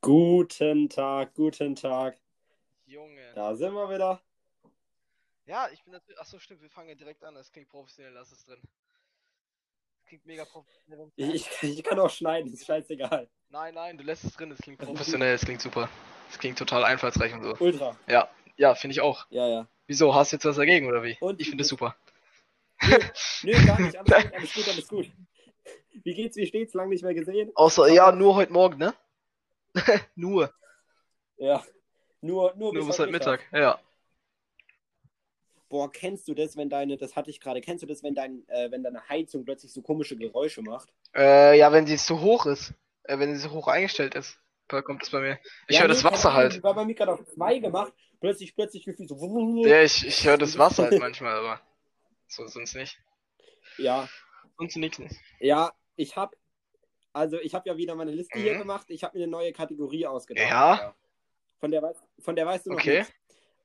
Guten Tag, guten Tag. Junge. Da sind wir wieder. Ja, ich bin natürlich. Achso, stimmt, wir fangen ja direkt an. Das klingt professionell, lass es drin. Das klingt mega professionell. Ich, ich, kann auch schneiden, ist scheißegal. Nein, nein, du lässt es drin. Es klingt professionell, es klingt super. Es klingt total einfallsreich und so. Ultra. Ja, ja, finde ich auch. Ja, ja. Wieso? Hast du jetzt was dagegen oder wie? Und- ich finde es super. Nö, gar nicht. Alles gut, alles gut, alles gut. Wie geht's, wie steht's? Lang nicht mehr gesehen? Außer, ja, nur heute Morgen, ne? nur. Ja. Nur, nur, Nur bis heute heute Mittag. Ja. Boah, kennst du das, wenn deine, das hatte ich gerade, kennst du das, wenn dein, äh, wenn deine Heizung plötzlich so komische Geräusche macht? Äh, ja, wenn sie zu hoch ist. Äh, wenn sie so hoch eingestellt ist. Da kommt es bei mir. Ich Ja, höre nee, das Wasser halt. Die war bei mir gerade auf zwei gemacht. Plötzlich, plötzlich gefühlt so. Ja, ich, ich höre das Wasser halt manchmal, aber so sonst nicht. Ja, Sonst nichts. ja, ich hab, also ich habe ja wieder meine Liste hier Mhm. gemacht. Ich habe mir eine neue Kategorie ausgedacht. Ja? Von der, weiß- von der weißt du noch Okay. nichts.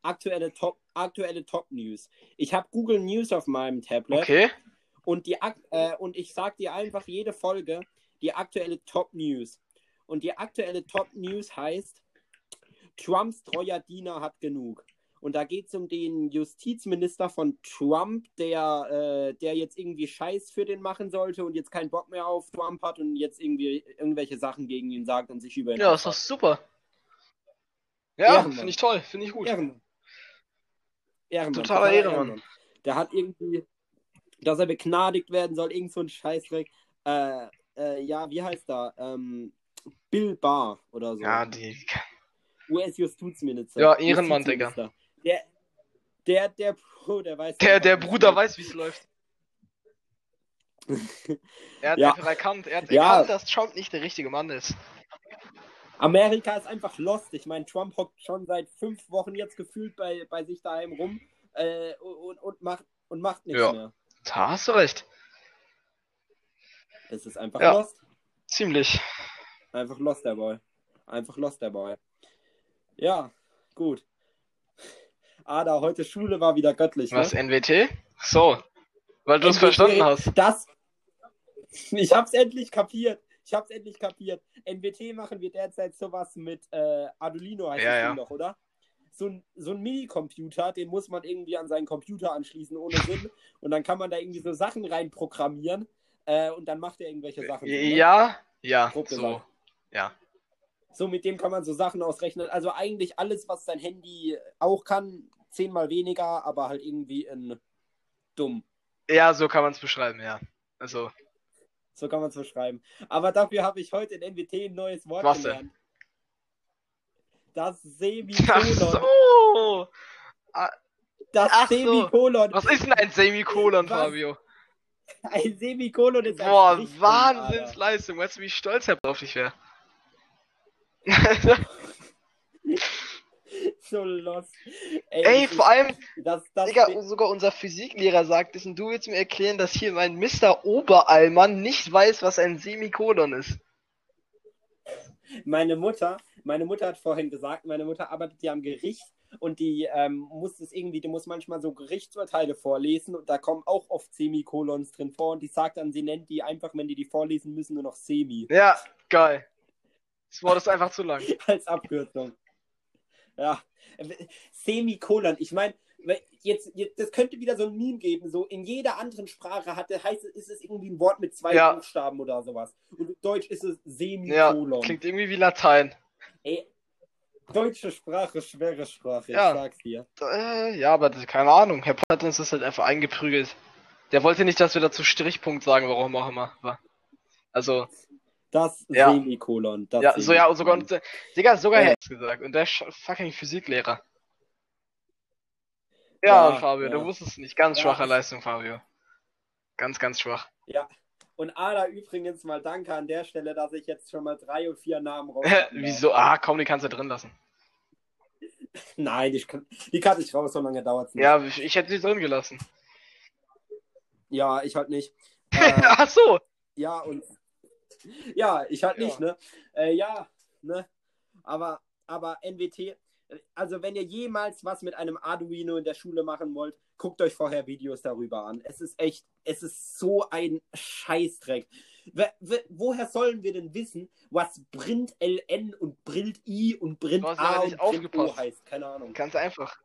Aktuelle Top, aktuelle Top News. Ich habe Google News auf meinem Tablet Okay. und die äh, und ich sag dir einfach jede Folge die aktuelle Top News. Und die aktuelle Top News heißt Trumps treuer Diener hat genug. Und da geht es um den Justizminister von Trump, der, äh, der jetzt irgendwie Scheiß für den machen sollte und jetzt keinen Bock mehr auf Trump hat und jetzt irgendwie irgendwelche Sachen gegen ihn sagt und sich über ihn Ja, ist doch aufregt. super. Ja, finde ich toll, finde ich gut. Ehrenmann. Ehrenmann. Totaler Ehrenmann. Der hat irgendwie, dass er begnadigt werden soll, irgend so ein Scheißdreck. Äh, äh, ja, wie heißt er? Ähm, Bill Barr oder so. Ja, die. US-Justizminister. Ja, Ehrenmann, Justizminister. Der, der, der Bro, der weiß. Der, der es Bruder weiß, wie es läuft. Er hat Ja. einfach erkannt, er hat Ja. erkannt, dass Trump nicht der richtige Mann ist. Amerika ist einfach lost. Ich meine, Trump hockt schon seit fünf Wochen jetzt gefühlt bei, bei sich daheim rum äh, und, und, macht, und macht nichts Ja. mehr. Da hast du recht. Das ist einfach Ja. lost. Ziemlich. Einfach lost, der Boy. Einfach lost, der Boy. Ja, gut. Ada, heute Schule war wieder göttlich. Was, Ne? NWT? So. Weil du es verstanden hast. Das. Ich hab's endlich kapiert. Ich hab's endlich kapiert. NWT machen wir derzeit sowas mit äh, Arduino, heißt Ja, das ja. Ding doch, oder? So ein, so ein Mini-Computer, den muss man irgendwie an seinen Computer anschließen, ohne Sinn. Und dann kann man da irgendwie so Sachen reinprogrammieren. Äh, und dann macht er irgendwelche Sachen. Ja, ja, Grob so. gesagt. Ja. So, mit dem kann man so Sachen ausrechnen. Also eigentlich alles, was dein Handy auch kann, zehnmal weniger, aber halt irgendwie in dumm. Ja, so kann man es beschreiben, ja. Also, So kann man es beschreiben. Aber dafür habe ich heute in NWT ein neues Wort Was denn? gelernt. Das ach Semikolon. so. Das ach so. Semikolon. Was ist denn ein Semikolon, Was? Fabio? Ein Semikolon ist ein Boah, Wahnsinnsleistung. Weißt du, wie stolz er auf dich wäre? So lost. Ey, Ey, das ist- vor allem, Das, das, Digga, sogar unser Physiklehrer sagt es und du willst mir erklären, dass hier mein Mr. Oberallmann nicht weiß, was ein Semikolon ist. Meine Mutter, meine Mutter hat vorhin gesagt, meine Mutter arbeitet ja am Gericht und die ähm, muss es irgendwie, die muss manchmal so Gerichtsurteile vorlesen und da kommen auch oft Semikolons drin vor und die sagt dann, sie nennt die einfach, wenn die die vorlesen müssen, nur noch Semi Ja, geil. Das Wort ist einfach zu lang. als Abkürzung. Ja, Semikolon, ich meine, jetzt, jetzt, das könnte wieder so ein Meme geben, so in jeder anderen Sprache hatte, heißt es, ist es irgendwie ein Wort mit zwei Ja. Buchstaben oder sowas. Und in Deutsch ist es Ja, Semikolon. klingt irgendwie wie Latein. Ey, deutsche Sprache, schwere Sprache, Ja. ich sag's dir. Äh, ja, aber keine Ahnung. Herr hat uns das halt einfach eingeprügelt. Der wollte nicht, dass wir dazu Strichpunkt sagen, warum auch immer. Also, Das Ja. Semikolon. Das ja, so ja, und sogar, Semikolon. Digga, sogar Ja. Hat's gesagt. Und der fucking Physiklehrer. Ja, Ja, Fabio, ja. du wusstest es nicht. Ganz schwache Leistung, Fabio. Ganz, ganz schwach. Ja. Und Ada, übrigens mal danke an der Stelle, dass ich jetzt schon mal drei und vier Namen raus. Wieso? Ah, komm, die kannst du drin lassen. Nein, die, kann- die kann ich raus, so lange dauert's nicht. Ja, ich, ich hätte sie drin gelassen. Ja, ich halt nicht. Äh, Ach so. ja, und. Ja, ich halt Ja. nicht, ne? Äh, ja, ne? Aber, aber NWT, also wenn ihr jemals was mit einem Arduino in der Schule machen wollt, guckt euch vorher Videos darüber an. Es ist echt, es ist so ein Scheißdreck. we- woher sollen wir denn wissen, was Brint LN und Brilt I und hast A und O aufgepasst. heißt? Keine Ahnung. Ganz einfach.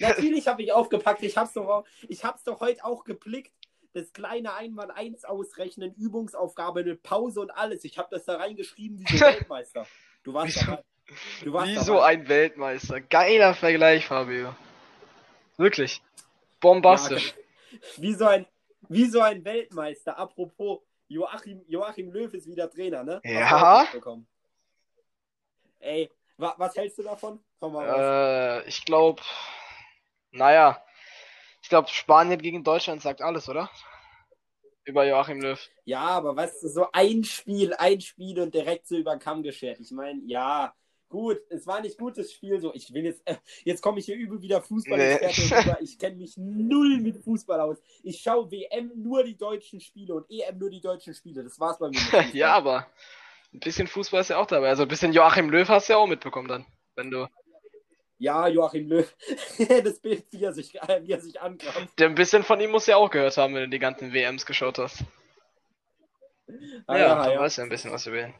Natürlich habe ich aufgepackt. Ich hab's doch, auch- ich hab's doch heute auch geblickt. Das kleine Einmal-Eins ausrechnen, Übungsaufgabe mit Pause und alles. Ich habe das da reingeschrieben wie so Weltmeister. Du warst dabei. Du warst Wie so dabei. ein Weltmeister. Geiler Vergleich, Fabio. Wirklich. Bombastisch. Wie so ein, wie so ein Weltmeister. Apropos, Joachim, Joachim Löw ist wieder Trainer, ne? Ja. Ey, wa, was hältst du davon? Komm mal raus. Äh, ich glaube, naja, ich glaube, Spanien gegen Deutschland sagt alles, oder? Über Joachim Löw. Ja, aber weißt du, so ein Spiel, ein Spiel und direkt so über Kamm geschert. Ich meine, ja, gut, es war nicht gutes Spiel. So, ich will jetzt, äh, jetzt komme ich hier übel wieder Fußball. Nee. Ich kenne mich null mit Fußball aus. Ich schaue WM nur die deutschen Spiele und EM nur die deutschen Spiele. Das war's bei mir. ja, aber ein bisschen Fußball ist ja auch dabei. Also ein bisschen Joachim Löw hast du ja auch mitbekommen dann, wenn du. Ja, Joachim Löw. das Bild, wie er sich, äh, wie er sich. Der ein bisschen von ihm musst du ja auch gehört haben, wenn du die ganzen WMs geschaut hast. Ah, ja, ja, ja. weißt du ja ein bisschen was über ihn.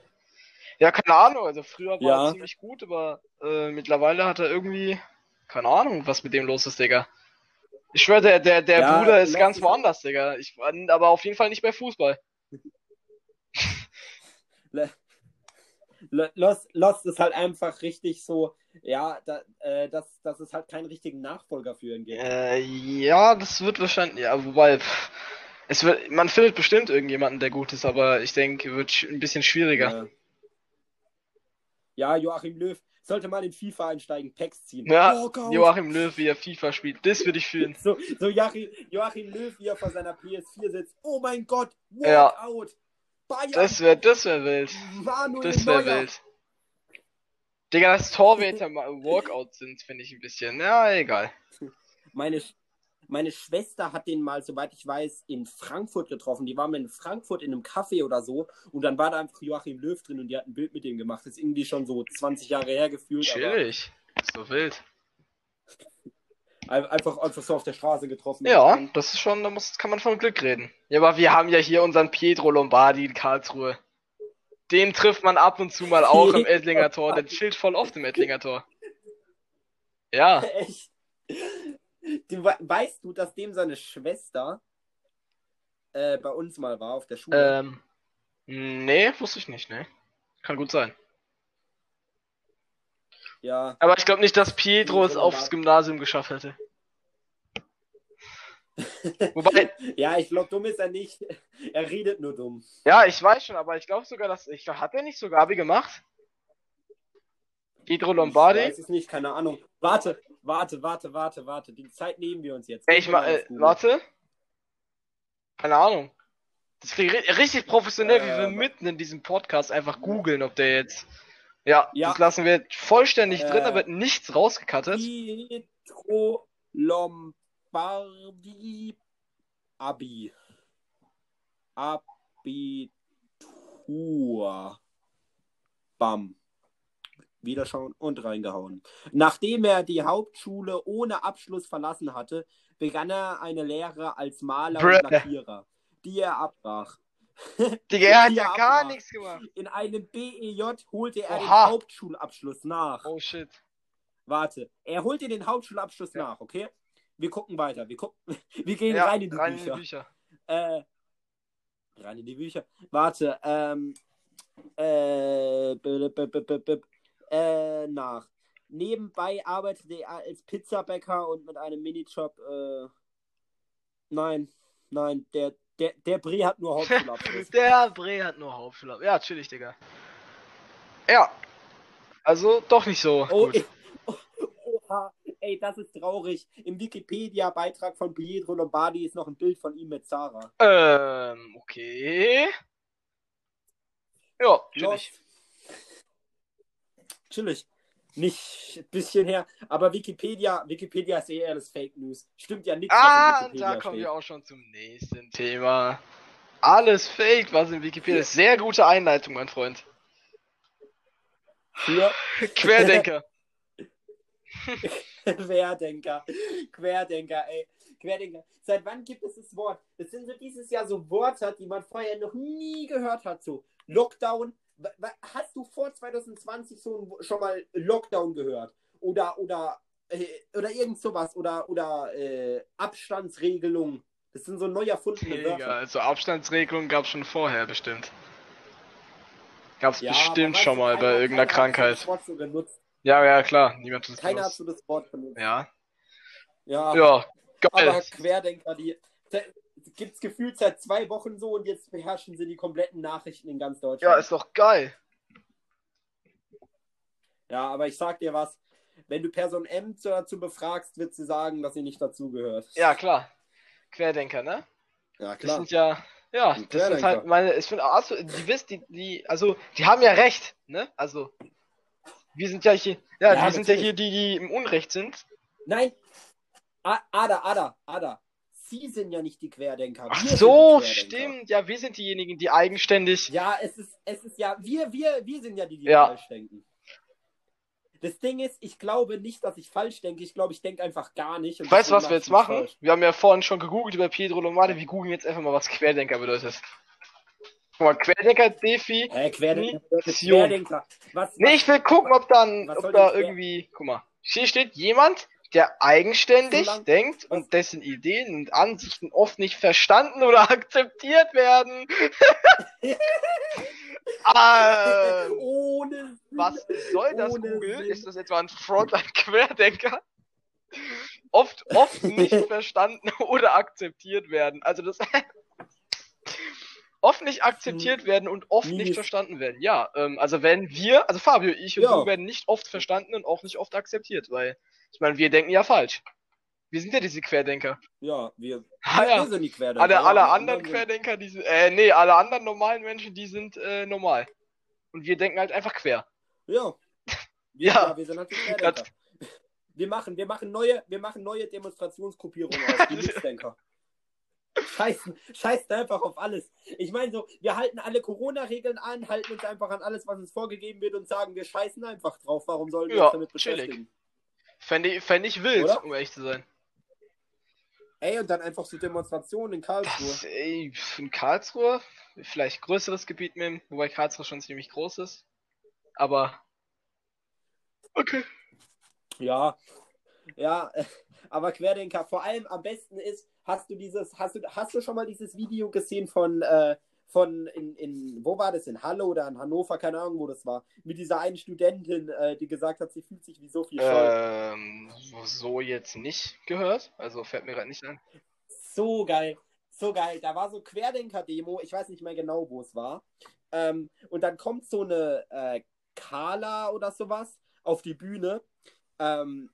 Ja, keine Ahnung, also früher war Ja. er ziemlich gut, aber äh, mittlerweile hat er irgendwie, keine Ahnung, was mit dem los ist, Digga. Ich schwöre, der, der, der Ja, Bruder ist ganz woanders, Digga. Ich, aber auf jeden Fall nicht bei Fußball. Lo- Lost, Lost ist halt einfach richtig so, ja, da, äh, dass, dass es halt keinen richtigen Nachfolger für ihn gibt. Äh, ja, das wird wahrscheinlich, ja, wobei, pff, es wird, man findet bestimmt irgendjemanden, der gut ist, aber ich denke, wird ein bisschen schwieriger. Ja. ja, Joachim Löw sollte mal in FIFA einsteigen, Packs ziehen. Ja, Walkout. Joachim Löw, wie er FIFA spielt, das würde ich fühlen. So, so Joachim, Joachim Löw, wie er vor seiner PS4 sitzt. Oh mein Gott, Ja. Bayern, Das wäre, das wäre wild. Manuel Das wäre wild. Digga, dass Torwärter mal Walkout sind, finde ich ein bisschen. Ja, egal. Meine, Sch- meine Schwester hat den mal, soweit ich weiß, in Frankfurt getroffen. Die waren in Frankfurt in einem Café oder so und dann war da einfach Joachim Löw drin und die hat ein Bild mit ihm gemacht. Das ist irgendwie schon so 20 Jahre her gefühlt. aber Chillig. Ist doch wild. Ein- Einfach, einfach so auf der Straße getroffen. Ja, das ist schon, da muss, kann man von Glück reden. Ja, aber wir haben ja hier unseren Pietro Lombardi in Karlsruhe. Den trifft man ab und zu mal auch im Ettlinger Tor. Der chillt voll oft im Ettlinger Tor. Ja. Echt? Du, we- weißt du, dass dem seine Schwester äh, bei uns mal war auf der Schule? Ähm. Nee, wusste ich nicht, ne? Kann gut sein. Ja. Aber ich glaube nicht, dass Pietro es aufs. Gymnasium geschafft hätte. Wobei, Ja, ich glaube, dumm ist er nicht. Er redet nur dumm. ja, ich weiß schon, aber ich glaube sogar, dass. Ich glaub, hat er nicht sogar Abi gemacht? Pietro Ich Lombardi? weiß es nicht, keine Ahnung. Warte, warte, warte, warte, warte. Die Zeit nehmen wir uns jetzt. Ich mal, äh, warte. Keine Ahnung. Das klingt ri- richtig professionell, wie Äh, wir wa- mitten in diesem Podcast einfach googeln, ob der jetzt. Ja, Ja. das lassen wir vollständig drin, Äh, da wird nichts rausgekattet. Pietro Lombardi Abi. Abitur. Bam. Wieder schauen und reingehauen. Nachdem er die Hauptschule ohne Abschluss verlassen hatte, begann er eine Lehre als Maler Bruh. und Lackierer, die er abbrach. Digga, er hat ja gar nichts gemacht. In einem BEJ holte er den Oha. Hauptschulabschluss nach. Oh shit. Warte, er holt dir den Hauptschulabschluss Ja. nach, okay? Wir gucken weiter. Wir, gucken, wir gehen Ja, rein in die rein Bücher. in die Bücher. Äh, rein in die Bücher. Warte, ähm, äh, b- b- b- b- b- äh, nach. Nebenbei arbeitete er als Pizzabäcker und mit einem Minijob, äh, nein, nein, der, der, der Bre hat nur Hauptschulabschluss. Der Bre hat nur Hauptschule. Ja, chillig, Digga. Ja. Also doch nicht so Oh, gut. ey, oh, oha, ey, das ist traurig. Im Wikipedia-Beitrag von Pietro Lombardi ist noch ein Bild von ihm mit Sarah. Ähm, okay. Ja, chillig. Lost. Chillig. Nicht ein bisschen her, aber Wikipedia, Wikipedia ist eher alles Fake News. Stimmt ja nichts, Ah, da kommen steht. wir auch schon zum nächsten Thema. Alles fake, was in Wikipedia ist. Sehr gute Einleitung, mein Freund. Für Querdenker. Querdenker. Querdenker, ey. Querdenker. Seit wann gibt es das Wort? Das sind so dieses Jahr so Worte, die man vorher noch nie gehört hat. So Lockdown. Hast du vor 2020 so schon mal Lockdown gehört? Oder, oder, äh, oder irgend sowas? Oder, oder äh, Abstandsregelung? Das sind so neu erfundene Digga, Wörter. also Abstandsregelungen gab's schon vorher bestimmt. Gab's Ja, aber bestimmt schon mal bei irgendeiner Krankheit. So. Ja, ja, klar. Niemand hat es Keiner hat so das Wort benutzt. Ja. Ja, Ja, geil. aber Querdenker, die gibt es gefühlt seit zwei Wochen so und jetzt beherrschen sie die kompletten Nachrichten in ganz Deutschland. Ja, ist doch geil. Ja, aber ich sag dir was, wenn du Person M dazu befragst, wird sie sagen, dass sie nicht dazugehört. Ja, klar. Querdenker, ne? ja Das sind ja, ja, das sind Querdenker. halt meine, ich finde, also, die wisst, die, die, also, die haben ja recht, ne? Also, wir sind ja hier, ja, Ja, wir sind ja hier die, die im Unrecht sind. Nein, A Ada, Ada, Ada. Sie sind ja nicht die Querdenker. Ach wir so, Querdenker. stimmt. Ja, wir sind diejenigen, die eigenständig. Ja, es ist, es ist ja, wir, wir, wir sind ja die, die Ja. falsch denken. Das Ding ist, ich glaube nicht, dass ich falsch denke. Ich glaube, ich denke einfach gar nicht. Weißt du, was wir jetzt machen? falsch. Wir haben ja vorhin schon gegoogelt über Pietro Lombardi. Wir googeln jetzt einfach mal, was Querdenker bedeutet. Guck mal, Querdenker, Defi. Hä, Querdenker. Querdenker. Was, Nee, ich will gucken, ob dann, ob da irgendwie, guck mal, hier steht jemand, der eigenständig So lang- denkt und dessen Ideen und Ansichten oft nicht verstanden oder akzeptiert werden. ah, ohne was soll das, Ohne Google? Sinn. Ist das etwa ein Front an Querdenker? Oft, oft nicht verstanden oder akzeptiert werden. Also das oft nicht akzeptiert werden und oft nicht verstanden werden. Ja, ähm, also wenn wir, also Fabio, ich und Ja. du werden nicht oft verstanden und auch nicht oft akzeptiert, weil ich meine, wir denken ja falsch. Wir sind ja diese Querdenker. Ja, wir, Ah, wir, ja. wir sind die Querdenker. Alle, ja, alle wir anderen Querdenker, die sind, äh, nee, alle anderen normalen Menschen, die sind äh, normal. Und wir denken halt einfach quer. Ja. Ja. ja, wir sind halt die Querdenker. Wir machen, wir machen neue, wir machen neue Demonstrationsgruppierungen auf, die Linksdenker. Scheißen, scheißt einfach auf alles. Ich meine so, wir halten alle Corona-Regeln an, halten uns einfach an alles, was uns vorgegeben wird und sagen, wir scheißen einfach drauf. Warum sollen wir Ja, uns damit chillig. Fände ich, fänd ich wild, Oder? um ehrlich zu sein. Ey, und dann einfach so Demonstrationen in Karlsruhe. Das, ey, in Karlsruhe, vielleicht größeres Gebiet nehmen, wobei Karlsruhe schon ziemlich groß ist. Aber. Okay. Ja, ja, aber Querdenker, vor allem am besten ist, hast du dieses, hast du, hast du schon mal dieses Video gesehen von, äh, von in, in, wo war das, in Halle oder in Hannover, keine Ahnung, wo das war, mit dieser einen Studentin, äh, die gesagt hat, sie fühlt sich wie Sophie Scholl. Ähm, so jetzt nicht gehört. Also fällt mir gerade nicht ein. So geil, so geil. Da war so Querdenker-Demo, ich weiß nicht mehr genau, wo es war. Ähm, und dann kommt so eine äh, Carla oder sowas auf die Bühne. Ähm,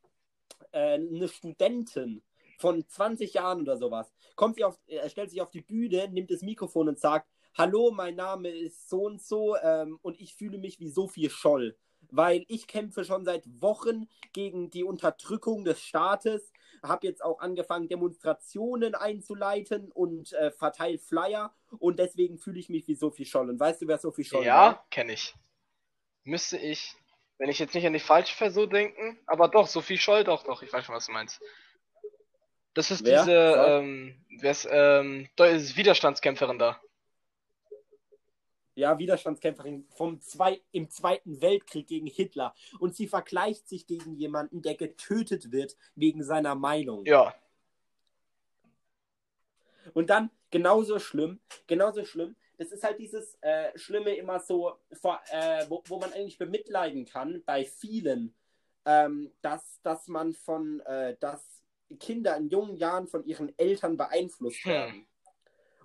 äh, eine Studentin von 20 Jahren oder sowas. Kommt sie auf, äh, stellt sich auf die Bühne, nimmt das Mikrofon und sagt: Hallo, mein Name ist so und so ähm, und ich fühle mich wie Sophie Scholl. Weil ich kämpfe schon seit Wochen gegen die Unterdrückung des Staates habe jetzt auch angefangen, Demonstrationen einzuleiten und äh, verteile Flyer und deswegen fühle ich mich wie Sophie Scholl. Und weißt du, wer Sophie Scholl ja, war? kenne ich. Müsste ich, wenn ich jetzt nicht an die falsche Person denken, aber doch, Sophie Scholl, doch, doch, ich weiß schon, was du meinst. Das ist Wer? diese, Sag. ähm, wer ist, ähm, da ist Widerstandskämpferin da. Ja, Widerstandskämpferin vom zwei, im Zweiten Weltkrieg gegen Hitler. Und sie vergleicht sich gegen jemanden, der getötet wird wegen seiner Meinung. Ja, Und dann genauso schlimm, genauso schlimm. Das ist halt dieses äh, Schlimme immer so, äh, wo, wo man eigentlich bemitleiden kann bei vielen, ähm, dass, dass man von, äh, dass Kinder in jungen Jahren von ihren Eltern beeinflusst Hm. werden.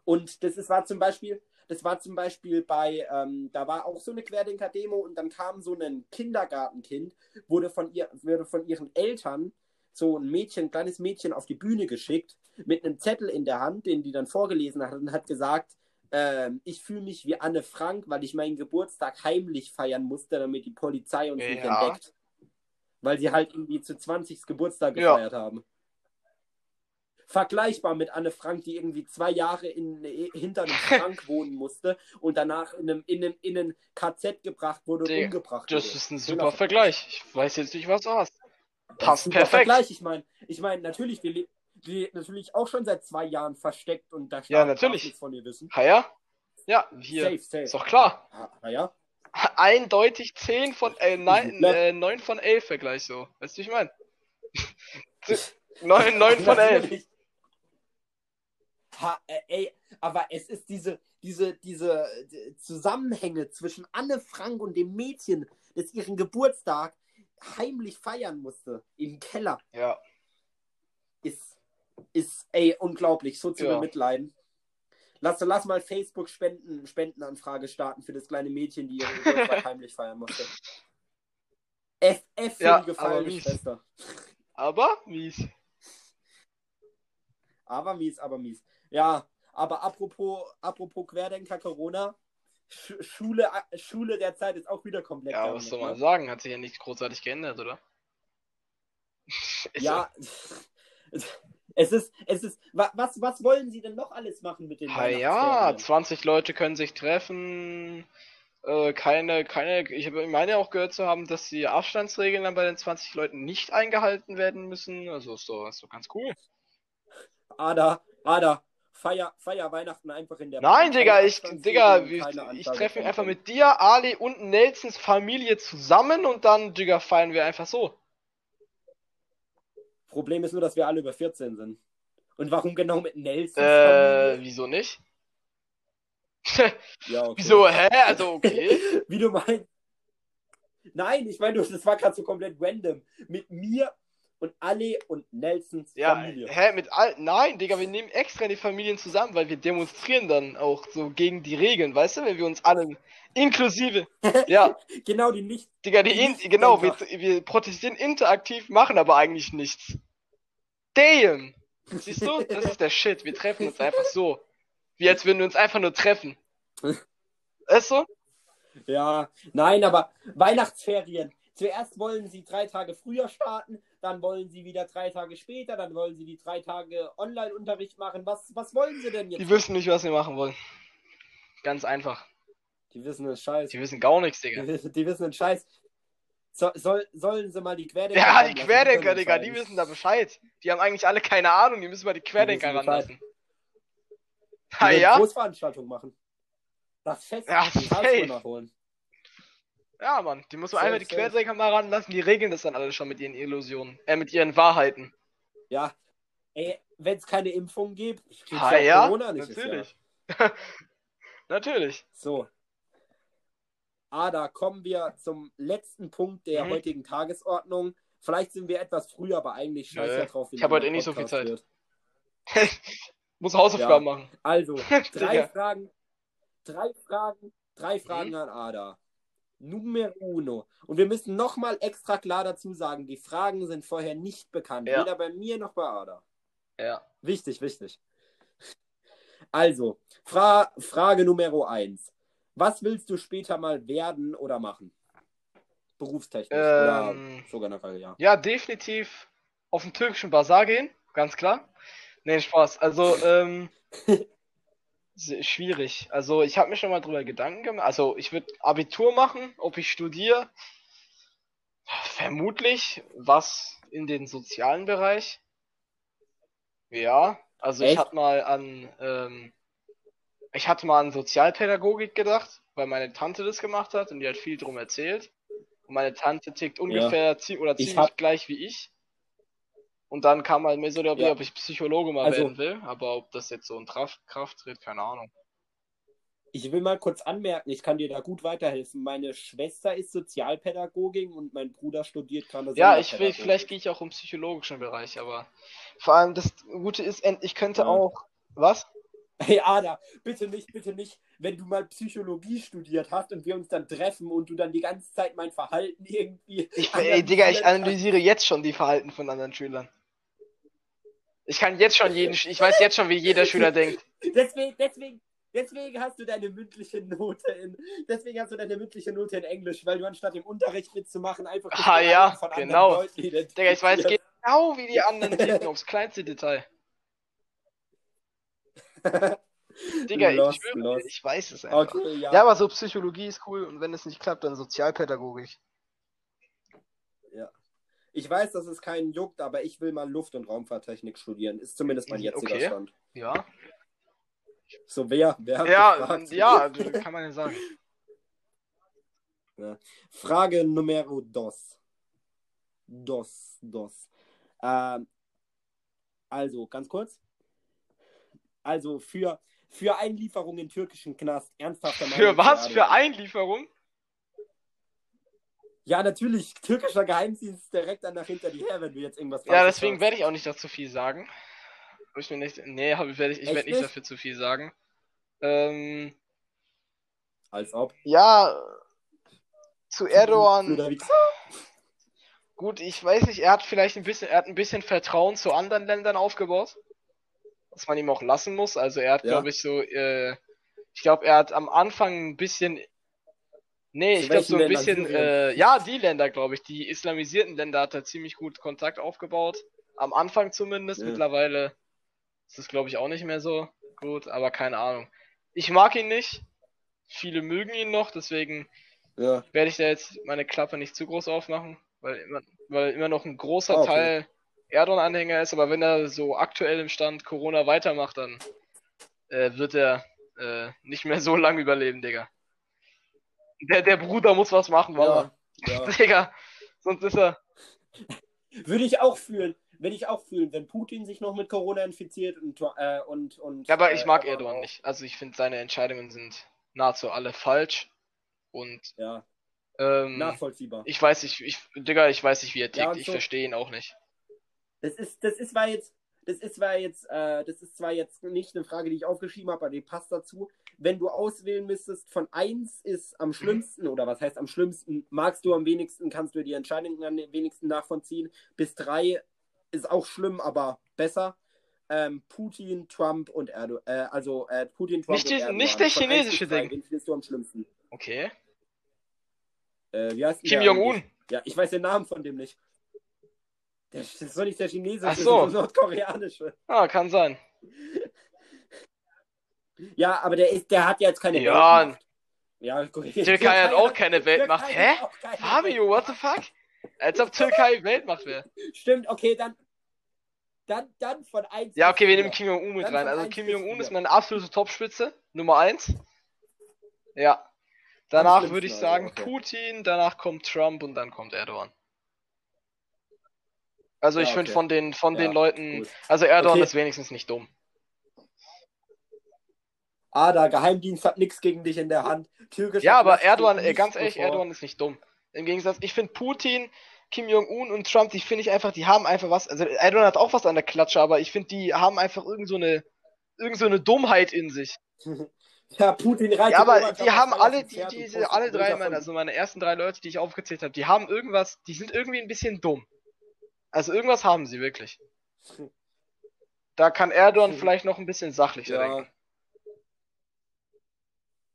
Und das ist, war zum Beispiel, das war zum Beispiel bei, ähm, da war auch so eine Querdenker-Demo und dann kam so ein Kindergartenkind, wurde von, ihr, wurde von ihren Eltern so ein Mädchen, ein kleines Mädchen auf die Bühne geschickt mit einem Zettel in der Hand, den die dann vorgelesen hat und hat gesagt, ähm, ich fühle mich wie Anne Frank, weil ich meinen Geburtstag heimlich feiern musste, damit die Polizei uns nicht Ja. entdeckt. Weil sie halt irgendwie zu 20. Geburtstag Ja. gefeiert haben. Vergleichbar mit Anne Frank, die irgendwie zwei Jahre in, hinter einem Schrank wohnen musste und danach in einem, in einem, in ein KZ gebracht wurde und umgebracht das wurde. ist ein super Vergleich. Ich weiß jetzt nicht, was du hast. Das Passt perfekt. Vergleich. Ich meine, ich meine, natürlich, wir, le die natürlich auch schon seit zwei Jahren versteckt und da Ja, natürlich. nichts von ihr wissen. Ha, ja? Ja, hier. Safe, safe. Ist doch klar. Ah, ja. Eindeutig 10 von, äh, nein, Ja. äh, 9 von 11 Vergleich so. Weißt du, wie ich meine? 9, 9 von 11. Äh, ey, aber es ist diese, diese, diese Zusammenhänge zwischen Anne Frank und dem Mädchen, das ihren Geburtstag heimlich feiern musste im Keller, Ja. ist, ist ey, unglaublich, so zu Ja. bemitleiden. Lass, lass mal Facebook Spenden, Spendenanfrage starten für das kleine Mädchen, die ihren Geburtstag heimlich feiern musste. F, F für Ja, gefallene. Schwester. Aber mies. Aber mies, aber mies. Ja, aber apropos, apropos Querdenker Corona, Sch Schule, Schule der Zeit ist auch wieder komplett Ja, was soll ne? man sagen? Hat sich ja nichts großartig geändert, oder? Ja, es ist, es ist, wa- was, was wollen sie denn noch alles machen mit den Ha, ja, Weihnachtsferien? 20 Leute können sich treffen. Äh, keine, keine, ich habe- ich meine auch gehört zu haben, dass die Abstandsregeln dann bei den 20 Leuten nicht eingehalten werden müssen. Also ist doch, ist doch ganz cool. Ada, Ada, feier, feier Weihnachten einfach in der Nein, Digga, ich, Digga, ich, ich treffe mich einfach mit dir, Ali und Nelsons Familie zusammen und dann, Digga, feiern wir einfach so. Problem ist nur, dass wir alle über 14 sind. Und warum genau mit Nelson? Äh, wieso nicht? ja, okay. Wieso, hä? Also, okay. Wie du meinst. Nein, ich meine, das war gerade so komplett random. Mit mir und Ali und Nelsons Ja, Familie. hä, mit all. Nein, Digga, wir nehmen extra die Familien zusammen, weil wir demonstrieren dann auch so gegen die Regeln, weißt du, wenn wir uns alle inklusive. Ja, Genau, die nicht. Digga, die Die in, genau, wir, wir protestieren interaktiv, machen aber eigentlich nichts. Damn! Siehst du? Das ist der Shit. Wir treffen uns einfach so. Wie als würden wir uns einfach nur treffen. Weißt du? Ja, nein, aber Weihnachtsferien. Zuerst wollen sie drei Tage früher starten, dann wollen sie wieder drei Tage später, dann wollen sie die drei Tage Online-Unterricht machen. Was, was wollen sie denn jetzt? Die wissen nicht, was wir machen wollen. Ganz einfach. Die wissen den Scheiß. Die wissen gar nichts, Digga. Die, wissen- die wissen den Scheiß. So, soll, sollen sie mal die Querdenker Ja, die? Querdenker, Digga, die entscheiden. wissen da Bescheid. Die haben eigentlich alle keine Ahnung, die müssen mal die Querdenker Bescheid. ranlassen. Die Ha, wollen ja? Großveranstaltung machen. Das Fest Ja, safe. nachholen. Ja, Mann, die muss man einfach die. Querdenker mal ranlassen, die regeln das dann alle schon mit ihren Illusionen. Äh, mit ihren Wahrheiten. Ja, ey, wenn es keine Impfung gibt, gibt's Ha, ja? Corona nicht. Natürlich. Natürlich. So. Ah, da kommen wir zum letzten Punkt der Mhm. heutigen Tagesordnung. Vielleicht sind wir etwas früher, aber eigentlich scheiß Nö. ja drauf. Ich hab lang heute eh nicht so viel Zeit. Muss Hausaufgaben machen. Also, drei. Fragen, drei Fragen, drei Fragen Mhm. an Ada. Numero uno. Und wir müssen nochmal extra klar dazu sagen, die Fragen sind vorher nicht bekannt. Ja. Weder bei mir noch bei Ada. Ja. Wichtig, wichtig. Also, Fra Frage Numero eins. Was willst du später mal werden oder machen? Berufstechnisch oder Ähm, so generell, ja. Ja, definitiv auf den türkischen Bazar gehen, ganz klar. Nee, Spaß. Also, ähm, schwierig. Also, ich habe mir schon mal drüber Gedanken gemacht. Also, ich würde Abitur machen, ob ich studiere. Vermutlich was in den sozialen Bereich. Ja, also ich Echt? hatte mal an, ähm, ich hatte mal an Sozialpädagogik gedacht, weil meine Tante das gemacht hat und die hat viel drum erzählt. Und meine Tante tickt ungefähr zie oder Ich ziemlich hab- gleich wie ich. Und dann kam halt mir so der Ja. ob ich Psychologe mal Also- werden will, aber ob das jetzt so in Kraft, Kraft tritt, keine Ahnung. Ich will mal kurz anmerken, ich kann dir da gut weiterhelfen. Meine Schwester ist Sozialpädagogin und mein Bruder studiert gerade Ja, ich will, vielleicht gehe ich auch im psychologischen Bereich, aber vor allem das Gute ist, ich könnte Ja. auch, was? Hey Ada, bitte nicht, bitte nicht, wenn du mal Psychologie studiert hast und wir uns dann treffen und du dann die ganze Zeit mein Verhalten irgendwie. Ich, ey, Digga, ich analysiere jetzt schon die Verhalten von anderen Schülern. Ich kann jetzt schon jeden, ich weiß jetzt schon, wie jeder Schüler denkt. Deswegen, deswegen, deswegen hast du deine mündliche Note in, deswegen hast du deine mündliche Note in Englisch, weil du anstatt im Unterricht mitzumachen einfach Ah, ja, von genau. Leuten. Digga, ich weiß genau, wie die anderen ticken, aufs kleinste Detail. Digga, ich Lost, schwöre, lost. ich weiß es einfach. Okay, ja. Ja, aber so Psychologie ist cool und wenn es nicht klappt, dann Sozialpädagogik. Ich weiß, dass es keinen juckt, aber ich will mal Luft- und Raumfahrttechnik studieren. Ist zumindest mein jetziger Okay. Stand. Ja. So, wer? Wer hat Ja, ja, kann man ja sagen. Frage numero dos. Dos, dos. Ähm, also, ganz kurz. Also, für, für Einlieferung in türkischen Knast, ernsthafter Für Meinung was? Für. Einlieferung? Ja, natürlich. Türkischer Geheimdienst direkt dann nach hinter dir her, wenn du jetzt irgendwas Ja, deswegen werde ich auch nicht dazu viel sagen. Ich mir nicht, nee, hab, ich werde ich, ich Echt werd nicht nicht? dafür zu viel sagen. Ähm, Als ob. ja, zu Erdogan. Gut, ich weiß nicht, er hat vielleicht ein bisschen, er hat ein bisschen Vertrauen zu anderen Ländern aufgebaut. Was man ihm auch lassen muss. Also er hat, Ja. glaube ich, so, äh, ich glaube, er hat am Anfang ein bisschen. Nee, Zu ich glaube so ein bisschen, Ländern? Syrien? äh, ja, die Länder, glaube ich, die islamisierten Länder hat er ziemlich gut Kontakt aufgebaut. Am Anfang zumindest, Ja. mittlerweile ist es, glaube ich, auch nicht mehr so gut, aber keine Ahnung. Ich mag ihn nicht. Viele mögen ihn noch, deswegen Ja. werde ich da jetzt meine Klappe nicht zu groß aufmachen, weil immer, weil immer noch ein großer Ah, okay. Teil Erdogan-Anhänger ist, aber wenn er so aktuell im Stand Corona weitermacht, dann äh, wird er äh, nicht mehr so lange überleben, Digga. Der, der Bruder muss was machen, Mama. Ja. ja. Digga, sonst ist er. Würde ich auch fühlen. Würde ich auch fühlen, wenn Putin sich noch mit Corona infiziert und äh, und und. Ja, aber ich äh, mag Erdogan auch. nicht. Also ich finde seine Entscheidungen sind nahezu alle falsch. Und Ja, ähm, nachvollziehbar. ich weiß nicht, ich, Digga, ich weiß nicht, wie er tickt. Ja, und ich so- verstehe ihn auch nicht. Das ist, das ist zwar jetzt, das ist zwar jetzt, äh, das ist zwar jetzt nicht eine Frage, die ich aufgeschrieben habe, aber die passt dazu. Wenn du auswählen müsstest, von 1 ist am schlimmsten, oder was heißt am schlimmsten, magst du am wenigsten, kannst du die Entscheidungen am wenigsten nachvollziehen, bis 3 ist auch schlimm, aber besser. Ähm, Putin, Trump und Erdogan. Äh, also äh, Putin, Trump Nicht und Erdogan. nicht der chinesische Ding. Wen findest du am schlimmsten? Okay. Äh, wie heißt Kim Jong-un. Ja, ich weiß den Namen von dem nicht. Der, das doch nicht der chinesische, Ach das so. ist der nordkoreanische. Ah, kann sein. Ja, aber der ist, der hat ja jetzt keine Ja. Weltmacht. Ja. Türkei hat auch keine Weltmacht. Türkei Hä? keine Fabio, what the fuck? Als ob Türkei Weltmacht wäre. Stimmt, okay, dann, dann, dann von 1 Ja, okay, wir nehmen. Kim Jong-un mit Dann rein. Also Kim Jong-un ist meine absolute Topspitze. Nummer 1. Ja. Danach würde ich sagen okay. Putin, danach kommt Trump und dann kommt Erdogan. Also ich Ja, finde okay. von den von den Ja, Leuten, gut. also Erdogan Okay. ist wenigstens nicht dumm. Ah, der Geheimdienst hat nichts gegen dich in der Hand. Türkischer Ja, aber Erdogan, äh, ganz ehrlich, bevor. Erdogan ist nicht dumm. Im Gegensatz, ich finde Putin, Kim Jong-un und Trump, die finde ich einfach, die haben einfach was, also Erdogan hat auch was an der Klatsche, aber ich finde, die haben einfach irgend so eine, irgend so eine Dummheit in sich. Ja, Putin reitet Ja, aber die haben alle, die, postet alle drei, meine, also meine ersten drei Leute, die ich aufgezählt habe, die haben irgendwas, die sind irgendwie ein bisschen dumm. Also irgendwas haben sie wirklich. Da kann Erdogan Hm. vielleicht noch ein bisschen sachlicher Ja. denken.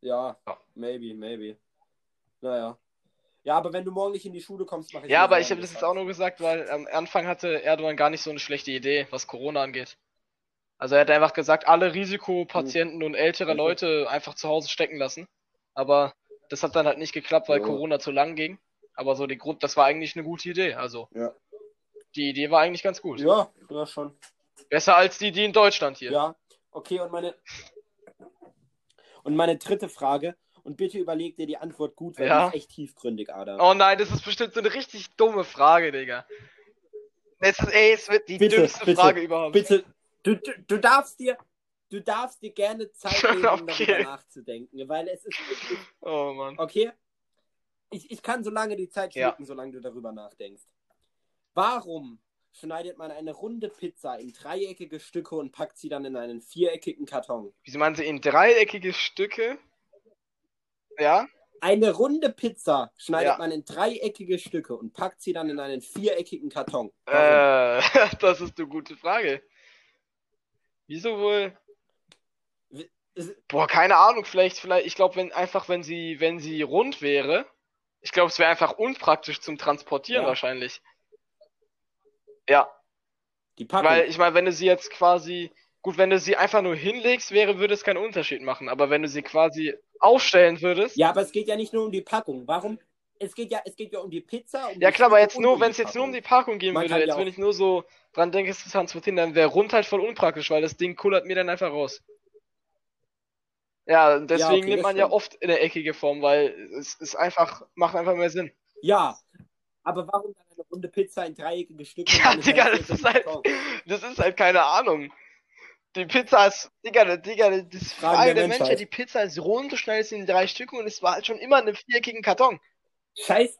Ja, Ja. maybe, maybe. Naja. Ja, aber wenn du morgen nicht in die Schule kommst, mache ich Ja, aber ich habe das jetzt auch nur gesagt, weil am Anfang hatte Erdogan gar nicht so eine schlechte Idee, was Corona angeht. Also er hat einfach gesagt, alle Risikopatienten und ältere Mhm. Leute einfach zu Hause stecken lassen. Aber das hat dann halt nicht geklappt, weil Ja. Corona zu lang ging. Aber so die Grund, das war eigentlich eine gute Idee. Also Ja. Die Idee war eigentlich ganz gut. Ja, ja, schon. Besser als die, die in Deutschland hier. Ja, okay, und meine. Und meine dritte Frage, und bitte überleg dir die Antwort gut, weil Ja. die ist echt tiefgründig, Adam. Oh nein, das ist bestimmt so eine richtig dumme Frage, Digga. Es ist, ey, es wird die Bitte, dümmste bitte, Frage überhaupt. Bitte, du, du, du darfst dir. Du darfst dir gerne Zeit nehmen, um Okay. darüber nachzudenken, weil es ist wirklich, Oh Mann. okay? Ich, ich kann so lange die Zeit Ja. schlucken, solange du darüber nachdenkst. Warum schneidet man eine runde Pizza in dreieckige Stücke und packt sie dann in einen viereckigen Karton? Wieso meinen Sie in dreieckige Stücke? Ja? Eine runde Pizza schneidet Ja. man in dreieckige Stücke und packt sie dann in einen viereckigen Karton. Warum? Äh, das ist eine gute Frage. Wieso wohl? Boah, keine Ahnung, vielleicht, vielleicht, ich glaube, wenn einfach, wenn sie, wenn sie rund wäre, ich glaube, es wäre einfach unpraktisch zum Transportieren Ja. wahrscheinlich. Ja, Die Packung. weil ich meine, wenn du sie jetzt quasi, gut, wenn du sie einfach nur hinlegst, wäre, würde es keinen Unterschied machen. Aber wenn du sie quasi aufstellen würdest, Ja, aber es geht ja nicht nur um die Packung. Warum? es geht ja, es geht ja um die Pizza. Um Ja die klar, aber jetzt nur, wenn es jetzt nur um die Packung gehen Man würde, jetzt ja wenn ich nur so dran denke, es zu transportieren, dann wäre rund halt voll unpraktisch, weil das Ding kullert mir dann einfach raus. Ja, deswegen okay, nimmt man ja stimmt. oft in der eckige Form, weil es ist einfach, macht einfach mehr Sinn. Ja, aber warum dann eine runde Pizza in dreieckige Stücke? Ja, Digga, das ist halt, das ist halt keine Ahnung. Die Pizza ist, Digga, Digga, das ist Fragen Frage der der Menschheit. Die Pizza ist rund, du schneidest sie in drei Stücke und es war halt schon immer in einem viereckigen Karton. Scheiß.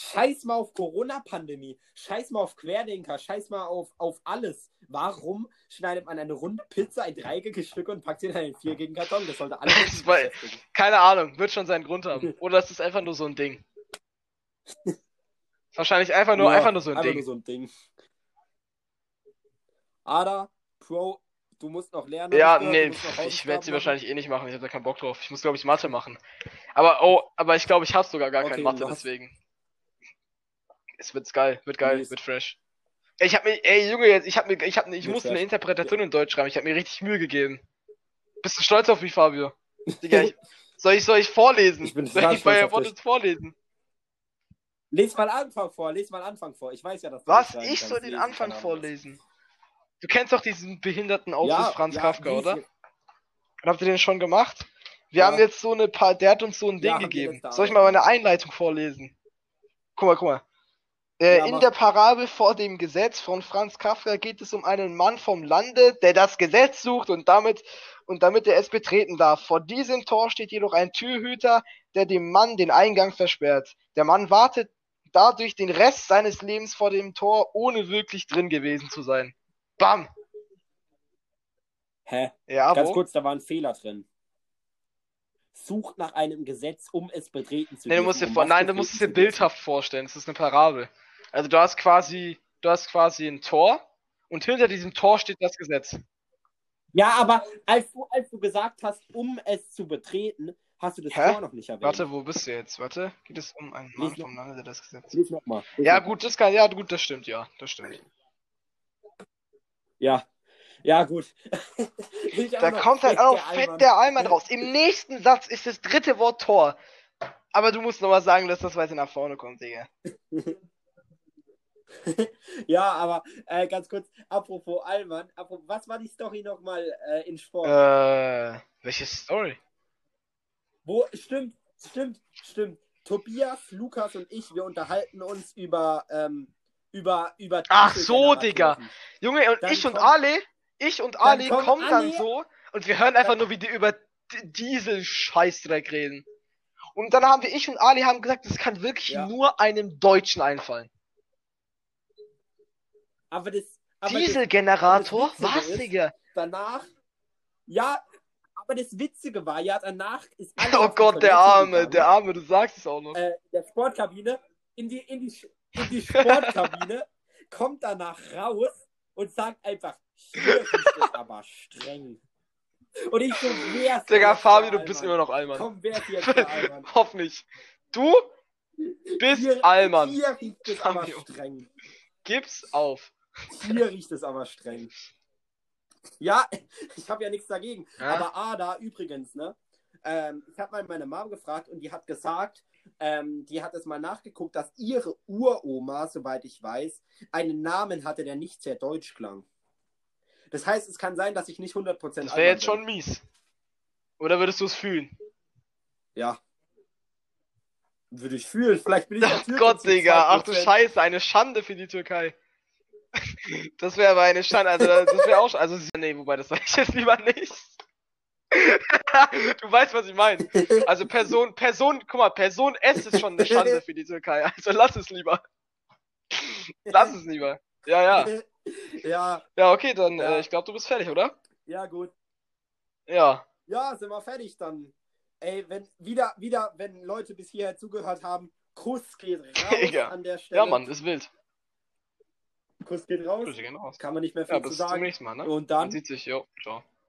Scheiß mal auf Corona-Pandemie. Scheiß mal auf Querdenker. Scheiß mal auf, auf alles. Warum schneidet man eine runde Pizza in dreieckige Stücke und packt sie dann in einen viereckigen Karton? Das sollte alles. Das war- Keine Ahnung, wird schon seinen Grund haben. Oder es ist einfach nur so ein Ding. Wahrscheinlich einfach nur, Ja, einfach nur so ein einfach Ding. Nur so ein Ding. Ada, Pro, du musst noch lernen. Ja, hab nee, ich werde sie machen. wahrscheinlich eh nicht machen. Ich habe da keinen Bock drauf. Ich muss, glaube ich, Mathe machen. Aber, oh, aber ich glaube, ich habe sogar gar Okay, kein Mathe, deswegen. Es wird geil, wird geil, Mies. wird fresh. Ey, Ich habe mir, ey Junge, jetzt, ich habe mir, ich habe, ich musste eine. Interpretation in Deutsch schreiben. Ich habe mir richtig Mühe gegeben. Bist du stolz auf mich, Fabio? Digga, ich, soll ich, soll ich vorlesen? Ich bin soll ich bei stolz auf Wort vorlesen? Lies mal Anfang vor, lies mal Anfang vor. Ich weiß ja, dass du Was? das Ich soll den lesen, Anfang vorlesen? Du kennst doch diesen behinderten Autor Ja, Franz ja, Kafka, oder? jetzt. Habt ihr den schon gemacht? Wir Ja. haben jetzt so eine paar, der hat uns so ein Ding gegeben. Soll ich mal meine Einleitung vorlesen? Guck mal, guck mal. Äh, in der Parabel vor dem Gesetz von Franz Kafka geht es um einen Mann vom Lande, der das Gesetz sucht und damit und damit er es betreten darf. Vor diesem Tor steht jedoch ein Türhüter, der dem Mann den Eingang versperrt. Der Mann wartet dadurch den Rest seines Lebens vor dem Tor, ohne wirklich drin gewesen zu sein. Bam! Hä? Ja, Ganz wo? kurz, da war ein Fehler drin. Sucht nach einem Gesetz, um es betreten zu Nee, du dir Um vor, nein, du musst es dir bildhaft vorstellen. Es ist eine Parabel. Also du hast quasi, du hast quasi ein Tor und hinter diesem Tor steht das Gesetz. Ja, aber als du, als du gesagt hast, um es zu betreten, hast du das Hä? Tor noch nicht erwähnt. Warte, wo bist du jetzt? Warte, geht es um einen Mann noch- vom Lande, der das Gesetz. Lies nochmal. Ja, gut, das kann, ja, gut, das stimmt, ja, das stimmt. Ja. Ja, gut. Da noch kommt halt auch der fett der Allmann raus. Im nächsten Satz ist das dritte Wort Tor. Aber du musst nochmal sagen, dass das weiter nach vorne kommt, Digga. Ja, aber äh, ganz kurz, apropos Allmann, apropos, was war die Story nochmal äh, in Sport? Äh, welche Story? Wo, stimmt, stimmt, stimmt. Tobias, Lukas und ich, wir unterhalten uns über, ähm, über, über Ach so, Digga. Junge, und Dann ich und kommt- Ali, ich und Ali kommt kommen dann so und wir hören einfach nur, wie die über Diesel-Scheißdreck reden. Und dann haben wir, ich und Ali haben gesagt, das kann wirklich Ja. nur einem Deutschen einfallen. Aber das, Dieselgenerator? Was, Digga? danach, ja, aber das Witzige war ja, danach ist Oh Gott, der Arme, gegangen, der Arme, du sagst es auch noch. äh, der Sportkabine, in die, in die, in die Sportkabine, kommt danach raus und sagt einfach, hier riecht es aber streng. Und ich so, wer ist Digga, Fabi, du bist immer noch Allmann. Komm, wer ist jetzt der Allmann? Hoffentlich. Du bist Hier, Allmann. hier riecht es aber streng. Gib's auf. Hier riecht es aber streng. Ja, ich habe ja nichts dagegen. Ja? Aber Ada, übrigens, ne? Ähm, ich habe mal meine Mom gefragt und die hat gesagt, ähm, die hat es mal nachgeguckt, dass ihre Uroma, soweit ich weiß, einen Namen hatte, der nicht sehr deutsch klang. Das heißt, es kann sein, dass ich nicht 100% Das wäre jetzt bin. schon mies. Oder würdest du es fühlen? Ja. Würde ich fühlen. Vielleicht bin ich Ach Gott, Digga. Ach du 2%. Scheiße, eine Schande für die Türkei. Das wäre aber eine Schande. Also, das wäre auch. Also, nee, wobei, das sage ich jetzt lieber nicht. du weißt, was ich meine. Also, Person, Person, guck mal, Person S ist schon eine Schande für die Türkei. Also, lass es lieber. Lass es lieber. Ja, ja. ja, Ja, okay, dann, Ja. Äh, ich glaube, du bist fertig, oder? ja, gut. Ja. Ja, sind wir fertig dann. Ey, wenn wieder, wieder, wenn Leute bis hierher zugehört haben, Kuss geht raus Digga. an der Stelle. Ja, Mann, ist wild. Kuss geht raus. Grüße gehen raus. Kann man nicht mehr viel Ja, zu sagen. Mal, ne? Und Man dann, sieht sich, jo. Ciao.